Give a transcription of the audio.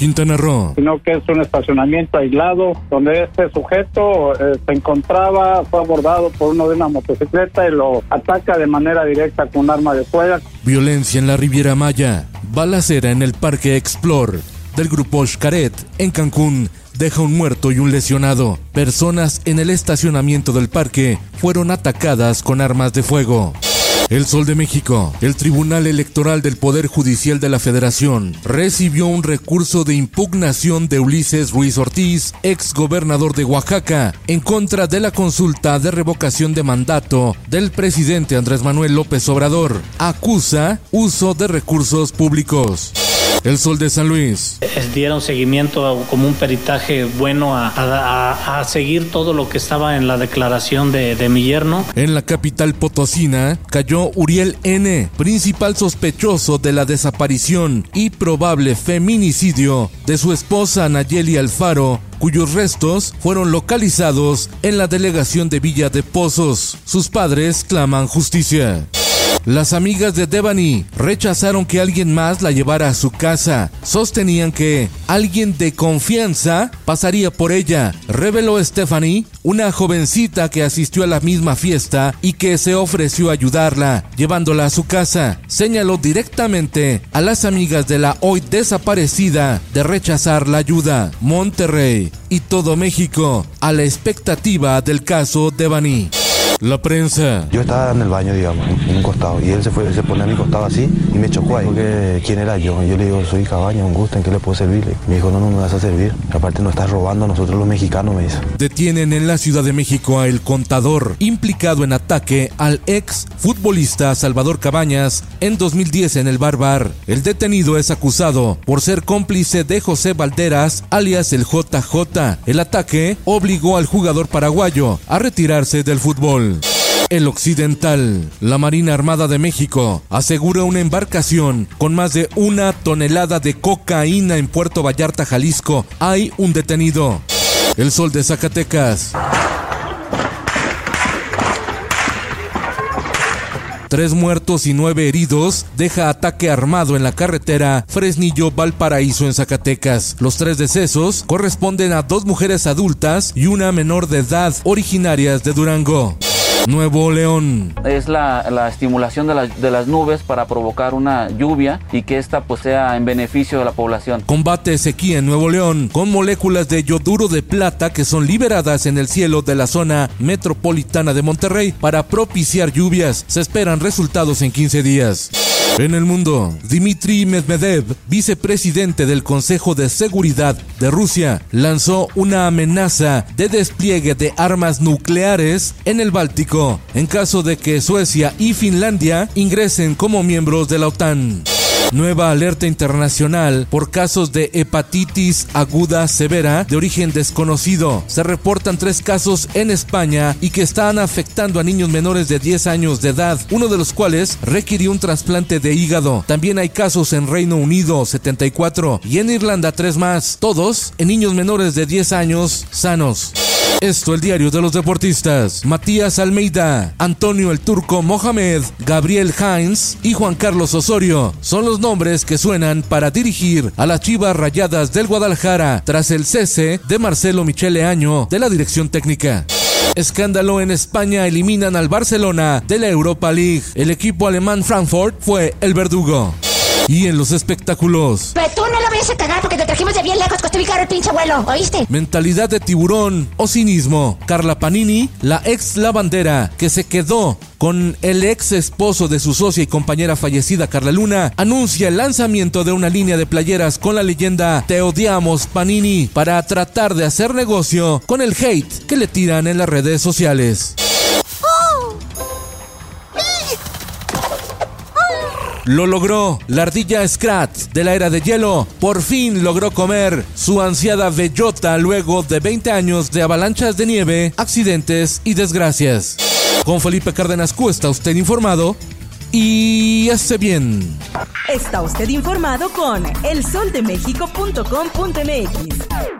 Quintana Roo. Sino que es un estacionamiento aislado donde este sujeto eh, se encontraba, fue abordado por uno de una motocicleta y lo ataca de manera directa con un arma de fuego. Violencia en la Riviera Maya. Balacera en el Parque Explore del grupo Xcaret en Cancún deja un muerto y un lesionado. Personas en el estacionamiento del parque fueron atacadas con armas de fuego. El Sol de México. El Tribunal Electoral del Poder Judicial de la Federación recibió un recurso de impugnación de Ulises Ruiz Ortiz, ex gobernador de Oaxaca, en contra de la consulta de revocación de mandato del presidente Andrés Manuel López Obrador. Acusa uso de recursos públicos. El Sol de San Luis. Dieron seguimiento como un peritaje bueno a, seguir todo lo que estaba en la declaración de, de mi yerno. En la capital potosina cayó Uriel N., principal sospechoso de la desaparición y probable feminicidio de su esposa Nayeli Alfaro, cuyos restos fueron localizados en la delegación de Villa de Pozos. Sus padres claman justicia. Las amigas de Devani rechazaron que alguien más la llevara a su casa. Sostenían que alguien de confianza pasaría por ella, reveló Stephanie, una jovencita que asistió a la misma fiesta y que se ofreció a ayudarla, llevándola a su casa. Señaló directamente a las amigas de la hoy desaparecida de rechazar la ayuda. Monterrey y todo México a la expectativa del caso Devani. La prensa. Yo estaba en el baño, digamos, en un costado, y él se fue, se pone a mi costado así y me chocó ahí. Porque, ¿quién era yo? Yo le digo, soy Cabaña, un gusto, ¿en qué le puedo servir? Me dijo, no, no me vas a servir. Aparte nos estás robando a nosotros los mexicanos, me dice. Detienen en la Ciudad de México a El Contador, implicado en ataque al ex futbolista Salvador Cabañas en 2010 en el Barbar. El detenido es acusado por ser cómplice de José Valderas, alias el JJ. El ataque obligó al jugador paraguayo a retirarse del fútbol. El Occidental. La Marina Armada de México asegura una embarcación con más de una tonelada de cocaína en Puerto Vallarta, Jalisco. Hay un detenido. El Sol de Zacatecas. Tres muertos y nueve heridos deja ataque armado en la carretera Fresnillo-Valparaíso en Zacatecas. Los tres decesos corresponden a dos mujeres adultas y una menor de edad originarias de Durango. Nuevo León. Es la, estimulación de, de, las nubes para provocar una lluvia y que esta pues sea en beneficio de la población. Combate sequía en Nuevo León con moléculas de yoduro de plata que son liberadas en el cielo de la zona metropolitana de Monterrey para propiciar lluvias. Se esperan resultados en 15 días. En el mundo, Dmitry Medvedev, vicepresidente del Consejo de Seguridad de Rusia, lanzó una amenaza de despliegue de armas nucleares en el Báltico en caso de que Suecia y Finlandia ingresen como miembros de la OTAN. Nueva alerta internacional por casos de hepatitis aguda severa de origen desconocido. Se reportan tres casos en España y que están afectando a niños menores de 10 años de edad, uno de los cuales requirió un trasplante de hígado. También hay casos en Reino Unido, 74, y en Irlanda, tres más, todos en niños menores de 10 años sanos. Esto el diario de los deportistas. Matías Almeida, Antonio el Turco Mohamed, Gabriel Heinz y Juan Carlos Osorio son los nombres que suenan para dirigir a las Chivas Rayadas del Guadalajara tras el cese de Marcelo Michele Año de la dirección técnica. Escándalo en España eliminan al Barcelona de la Europa League. El equipo alemán Frankfurt fue el verdugo. Y en los espectáculos. Mentalidad de tiburón o cinismo. Carla Panini, la ex lavandera que se quedó con el ex esposo de su socia y compañera fallecida Carla Luna, anuncia el lanzamiento de una línea de playeras con la leyenda Te odiamos Panini para tratar de hacer negocio con el hate que le tiran en las redes sociales. Lo logró. La ardilla Scrat de la era de hielo por fin logró comer su ansiada bellota luego de 20 años de avalanchas de nieve, accidentes y desgracias. Con Felipe Cárdenas Q está usted informado y hace bien. Está usted informado con elsoldemexico.com.mx.